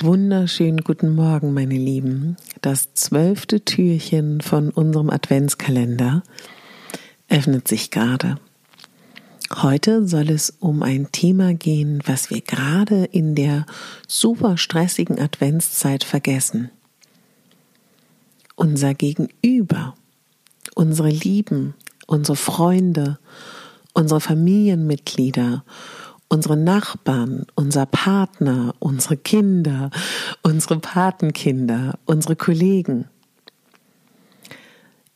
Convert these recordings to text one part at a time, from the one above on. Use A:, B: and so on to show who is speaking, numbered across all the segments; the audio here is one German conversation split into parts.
A: Wunderschönen guten Morgen, meine Lieben. Das zwölfte Türchen von unserem Adventskalender öffnet sich gerade. Heute soll es um ein Thema gehen, was wir gerade in der super stressigen Adventszeit vergessen. Unser Gegenüber, unsere Lieben, unsere Freunde, unsere Familienmitglieder unsere Nachbarn, unser Partner, unsere Kinder, unsere Patenkinder, unsere Kollegen.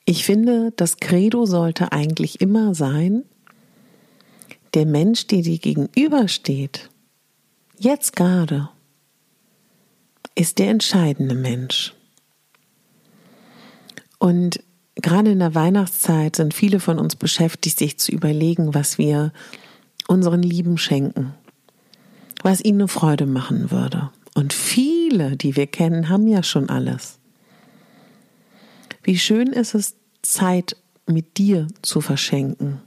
A: Ich finde, das Credo sollte eigentlich immer sein, der Mensch, der dir gegenübersteht, jetzt gerade, ist der entscheidende Mensch. Und gerade in der Weihnachtszeit sind viele von uns beschäftigt, sich zu überlegen, was wir unseren Lieben schenken, was ihnen eine Freude machen würde. Und viele, die wir kennen, haben ja schon alles. Wie schön ist es, Zeit mit dir zu verschenken.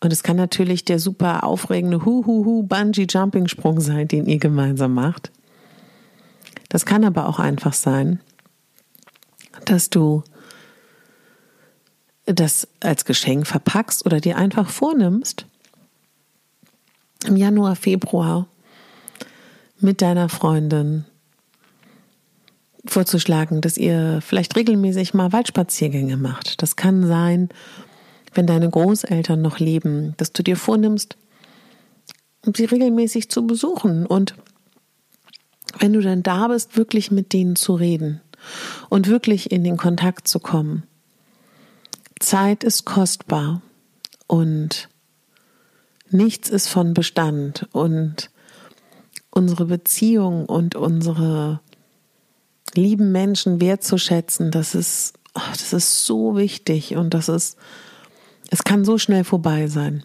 A: Und es kann natürlich der super aufregende Hu-Hu-Hu Bungee-Jumping-Sprung sein, den ihr gemeinsam macht. Das kann aber auch einfach sein, dass du das als Geschenk verpackst oder dir einfach vornimmst, im Januar, Februar mit deiner Freundin vorzuschlagen, dass ihr vielleicht regelmäßig mal Waldspaziergänge macht. Das kann sein, wenn deine Großeltern noch leben, dass du dir vornimmst, sie regelmäßig zu besuchen und wenn du dann da bist, wirklich mit denen zu reden und wirklich in den Kontakt zu kommen. Zeit ist kostbar und Nichts ist von Bestand und unsere Beziehung und unsere lieben Menschen wertzuschätzen, das ist, oh, das ist so wichtig und das ist, es kann so schnell vorbei sein.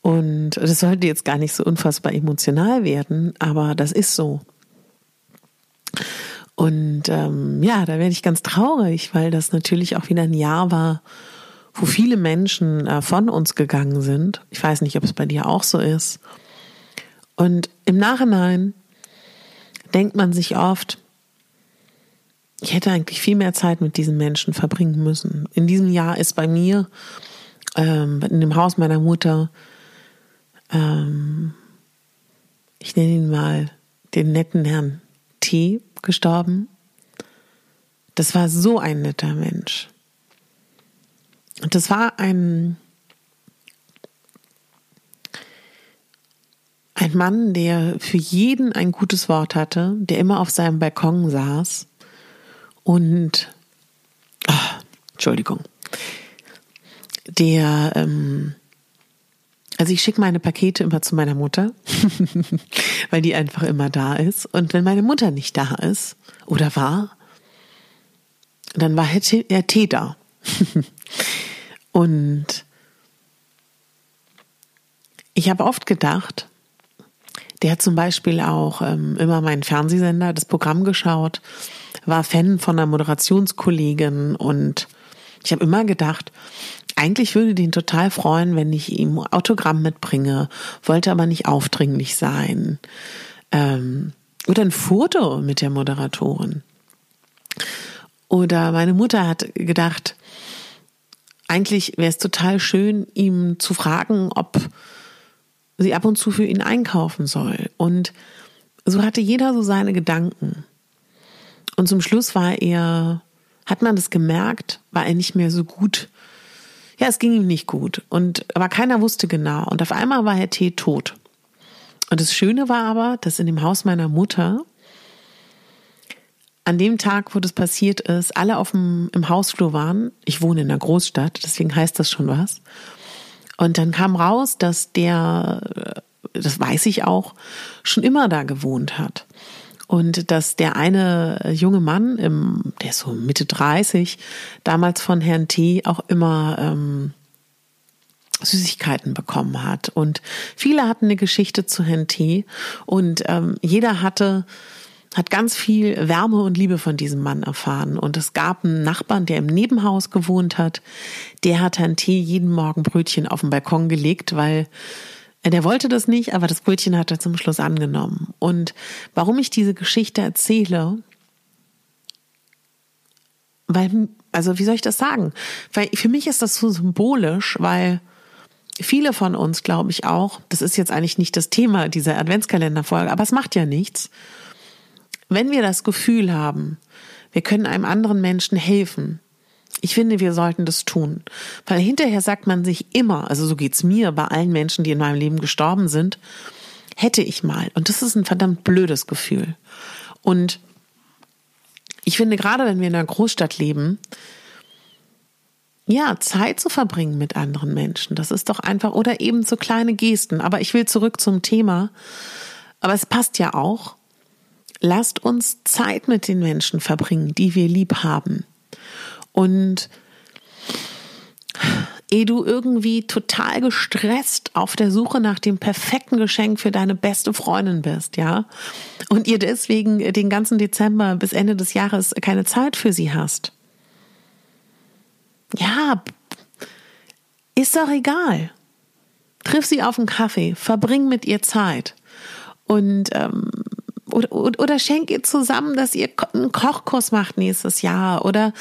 A: Und das sollte jetzt gar nicht so unfassbar emotional werden, aber das ist so. Und ähm, ja, da werde ich ganz traurig, weil das natürlich auch wieder ein Jahr war, wo viele Menschen äh, von uns gegangen sind. Ich weiß nicht, ob es bei dir auch so ist. Und im Nachhinein denkt man sich oft, ich hätte eigentlich viel mehr Zeit mit diesen Menschen verbringen müssen. In diesem Jahr ist bei mir, ähm, in dem Haus meiner Mutter, ähm, ich nenne ihn mal den netten Herrn T gestorben. Das war so ein netter Mensch. Und das war ein, ein Mann, der für jeden ein gutes Wort hatte, der immer auf seinem Balkon saß und, oh, Entschuldigung, der, ähm, also ich schicke meine Pakete immer zu meiner Mutter, weil die einfach immer da ist. Und wenn meine Mutter nicht da ist oder war, dann war Herr Tee da. Und ich habe oft gedacht, der hat zum Beispiel auch ähm, immer meinen Fernsehsender, das Programm geschaut, war Fan von einer Moderationskollegin und ich habe immer gedacht, eigentlich würde den total freuen, wenn ich ihm Autogramm mitbringe, wollte aber nicht aufdringlich sein. Ähm, oder ein Foto mit der Moderatorin. Oder meine Mutter hat gedacht, eigentlich wäre es total schön, ihm zu fragen, ob sie ab und zu für ihn einkaufen soll. Und so hatte jeder so seine Gedanken. Und zum Schluss war er, hat man das gemerkt, war er nicht mehr so gut. Ja, es ging ihm nicht gut. Und, aber keiner wusste genau. Und auf einmal war Herr T. tot. Und das Schöne war aber, dass in dem Haus meiner Mutter an dem Tag, wo das passiert ist, alle auf dem, im Hausflur waren. Ich wohne in einer Großstadt, deswegen heißt das schon was. Und dann kam raus, dass der, das weiß ich auch, schon immer da gewohnt hat. Und dass der eine junge Mann, im, der ist so Mitte 30, damals von Herrn T. auch immer ähm, Süßigkeiten bekommen hat. Und viele hatten eine Geschichte zu Herrn T. Und ähm, jeder hatte hat ganz viel Wärme und Liebe von diesem Mann erfahren. Und es gab einen Nachbarn, der im Nebenhaus gewohnt hat. Der hat Herrn T. jeden Morgen Brötchen auf den Balkon gelegt, weil äh, der wollte das nicht, aber das Brötchen hat er zum Schluss angenommen. Und warum ich diese Geschichte erzähle, weil, also wie soll ich das sagen? Weil für mich ist das so symbolisch, weil viele von uns, glaube ich auch, das ist jetzt eigentlich nicht das Thema dieser Adventskalenderfolge, aber es macht ja nichts wenn wir das Gefühl haben, wir können einem anderen Menschen helfen, ich finde, wir sollten das tun. Weil hinterher sagt man sich immer, also so geht's mir bei allen Menschen, die in meinem Leben gestorben sind, hätte ich mal. Und das ist ein verdammt blödes Gefühl. Und ich finde, gerade wenn wir in einer Großstadt leben, ja, Zeit zu verbringen mit anderen Menschen, das ist doch einfach, oder eben so kleine Gesten. Aber ich will zurück zum Thema. Aber es passt ja auch. Lasst uns Zeit mit den Menschen verbringen, die wir lieb haben. Und ehe du irgendwie total gestresst auf der Suche nach dem perfekten Geschenk für deine beste Freundin bist, ja, und ihr deswegen den ganzen Dezember bis Ende des Jahres keine Zeit für sie hast. Ja, ist doch egal. Triff sie auf einen Kaffee, verbring mit ihr Zeit. Und ähm, oder, oder, oder schenkt ihr zusammen, dass ihr einen Kochkurs macht nächstes Jahr oder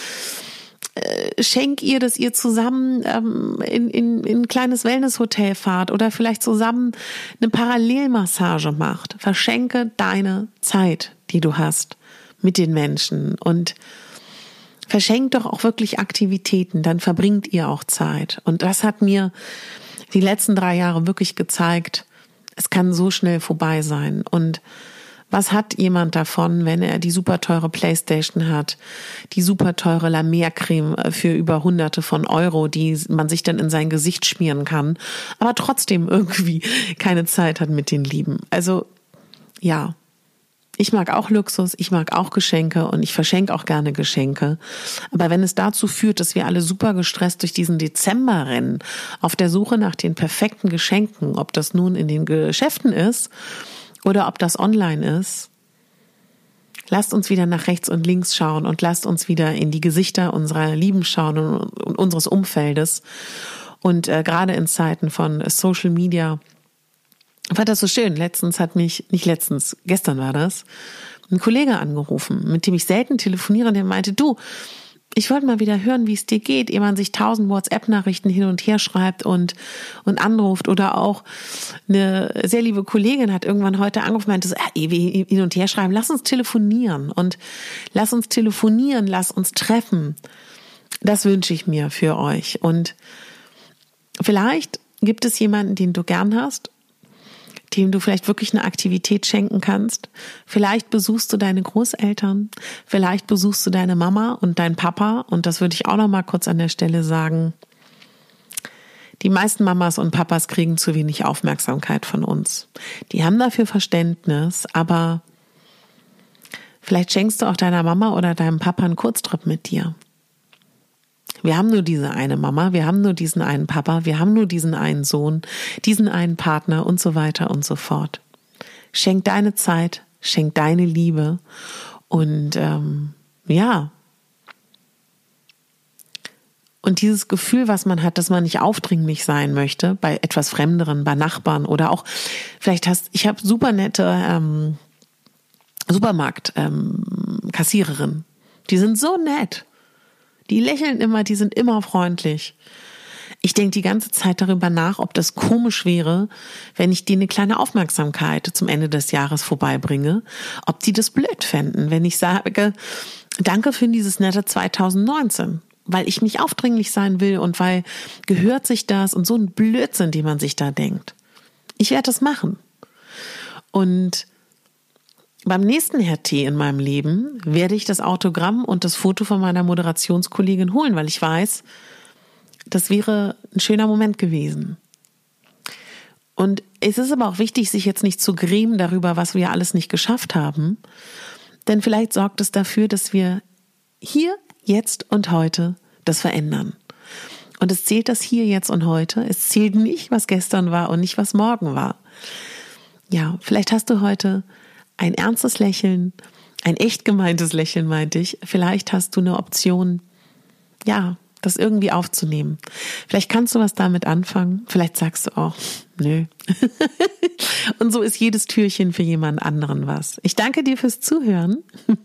A: äh, schenk ihr, dass ihr zusammen ähm, in, in, in ein kleines Wellnesshotel fahrt oder vielleicht zusammen eine Parallelmassage macht. Verschenke deine Zeit, die du hast mit den Menschen und verschenkt doch auch wirklich Aktivitäten, dann verbringt ihr auch Zeit. Und das hat mir die letzten drei Jahre wirklich gezeigt, es kann so schnell vorbei sein. Und was hat jemand davon, wenn er die super teure Playstation hat, die super teure La Mer Creme für über hunderte von Euro, die man sich dann in sein Gesicht schmieren kann, aber trotzdem irgendwie keine Zeit hat mit den Lieben. Also, ja. Ich mag auch Luxus, ich mag auch Geschenke und ich verschenke auch gerne Geschenke. Aber wenn es dazu führt, dass wir alle super gestresst durch diesen Dezember rennen, auf der Suche nach den perfekten Geschenken, ob das nun in den Geschäften ist oder ob das online ist, lasst uns wieder nach rechts und links schauen und lasst uns wieder in die Gesichter unserer Lieben schauen und, unseres Umfeldes. Und äh, gerade in Zeiten von Social Media war das so schön. Letztens hat mich, nicht letztens, gestern war das, ein Kollege angerufen, mit dem ich selten telefoniere, der meinte, du, ich wollte mal wieder hören, wie es dir geht, ehe man sich tausend WhatsApp-Nachrichten hin und her schreibt und, und anruft. Oder auch eine sehr liebe Kollegin hat irgendwann heute angerufen meinte, ah, ehe wir hin und her schreiben, lass uns telefonieren und lass uns telefonieren, lass uns treffen. Das wünsche ich mir für euch. Und vielleicht gibt es jemanden, den du gern hast dem du vielleicht wirklich eine Aktivität schenken kannst. Vielleicht besuchst du deine Großeltern, vielleicht besuchst du deine Mama und dein Papa und das würde ich auch noch mal kurz an der Stelle sagen. Die meisten Mamas und Papas kriegen zu wenig Aufmerksamkeit von uns. Die haben dafür Verständnis, aber vielleicht schenkst du auch deiner Mama oder deinem Papa einen Kurztrip mit dir. Wir haben nur diese eine Mama, wir haben nur diesen einen Papa, wir haben nur diesen einen Sohn, diesen einen Partner und so weiter und so fort. Schenk deine Zeit, schenk deine Liebe und ähm, ja. Und dieses Gefühl, was man hat, dass man nicht aufdringlich sein möchte bei etwas Fremderen, bei Nachbarn oder auch vielleicht hast, ich habe super nette ähm, Supermarkt ähm, Kassiererin Die sind so nett. Die lächeln immer, die sind immer freundlich. Ich denke die ganze Zeit darüber nach, ob das komisch wäre, wenn ich die eine kleine Aufmerksamkeit zum Ende des Jahres vorbeibringe, ob die das blöd fänden, wenn ich sage, danke für dieses nette 2019 weil ich nicht aufdringlich sein will und weil gehört sich das und so ein Blödsinn, den man sich da denkt. Ich werde das machen. Und beim nächsten Herr T in meinem Leben werde ich das Autogramm und das Foto von meiner Moderationskollegin holen, weil ich weiß, das wäre ein schöner Moment gewesen. Und es ist aber auch wichtig, sich jetzt nicht zu grämen darüber, was wir alles nicht geschafft haben. Denn vielleicht sorgt es dafür, dass wir hier jetzt und heute das verändern. Und es zählt das hier, jetzt und heute. Es zählt nicht, was gestern war und nicht, was morgen war. Ja, vielleicht hast du heute ein ernstes Lächeln, ein echt gemeintes Lächeln, meinte ich. Vielleicht hast du eine Option, ja, das irgendwie aufzunehmen. Vielleicht kannst du was damit anfangen. Vielleicht sagst du auch, nö. und so ist jedes Türchen für jemand anderen was. Ich danke dir fürs Zuhören.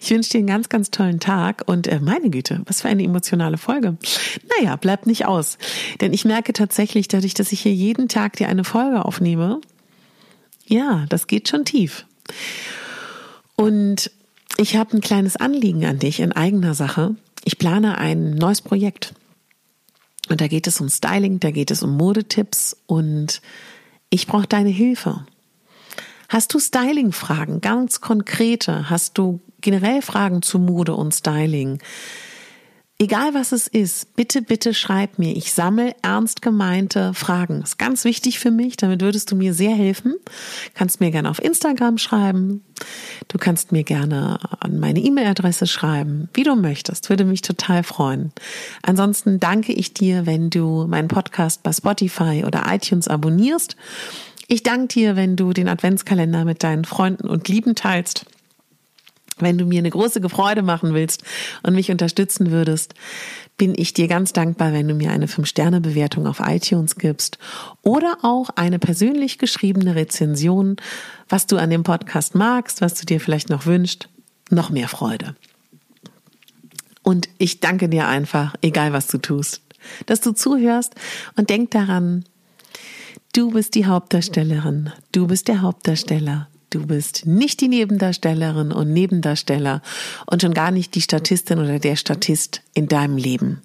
A: ich wünsche dir einen ganz, ganz tollen Tag und äh, meine Güte, was für eine emotionale Folge. Naja, bleibt nicht aus. Denn ich merke tatsächlich, dadurch, dass ich hier jeden Tag dir eine Folge aufnehme, ja, das geht schon tief. Und ich habe ein kleines Anliegen an dich in eigener Sache. Ich plane ein neues Projekt. Und da geht es um Styling, da geht es um Modetipps und ich brauche deine Hilfe. Hast du Styling-Fragen, ganz konkrete? Hast du generell Fragen zu Mode und Styling? Egal was es ist, bitte, bitte schreib mir. Ich sammle ernst gemeinte Fragen. Ist ganz wichtig für mich. Damit würdest du mir sehr helfen. Kannst mir gerne auf Instagram schreiben. Du kannst mir gerne an meine E-Mail-Adresse schreiben, wie du möchtest. Würde mich total freuen. Ansonsten danke ich dir, wenn du meinen Podcast bei Spotify oder iTunes abonnierst. Ich danke dir, wenn du den Adventskalender mit deinen Freunden und Lieben teilst. Wenn du mir eine große Freude machen willst und mich unterstützen würdest, bin ich dir ganz dankbar, wenn du mir eine 5-Sterne-Bewertung auf iTunes gibst oder auch eine persönlich geschriebene Rezension, was du an dem Podcast magst, was du dir vielleicht noch wünschst. Noch mehr Freude. Und ich danke dir einfach, egal was du tust, dass du zuhörst und denk daran, du bist die Hauptdarstellerin, du bist der Hauptdarsteller Du bist nicht die Nebendarstellerin und Nebendarsteller und schon gar nicht die Statistin oder der Statist in deinem Leben.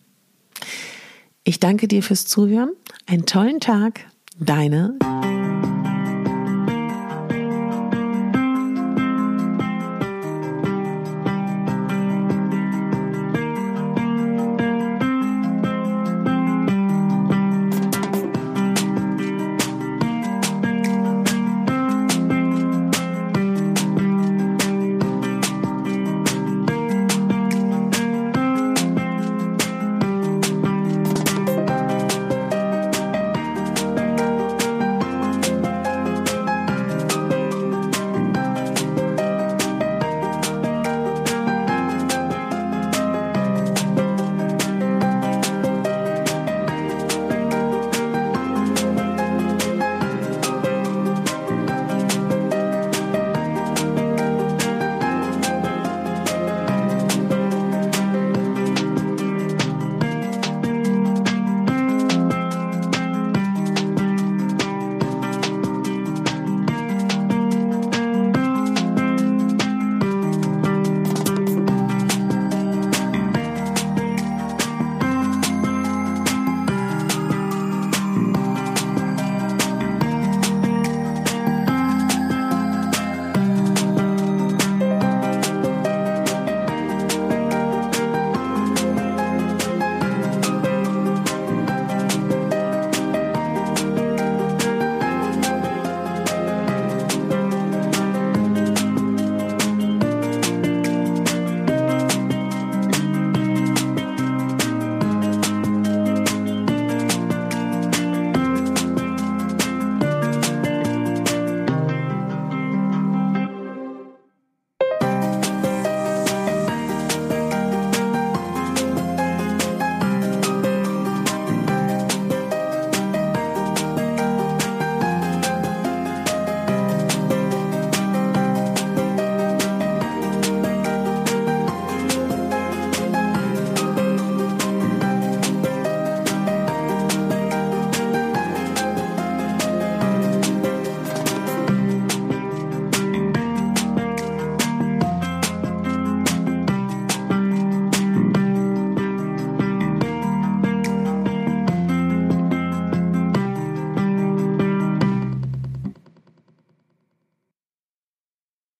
A: Ich danke dir fürs Zuhören. Einen tollen Tag. Deine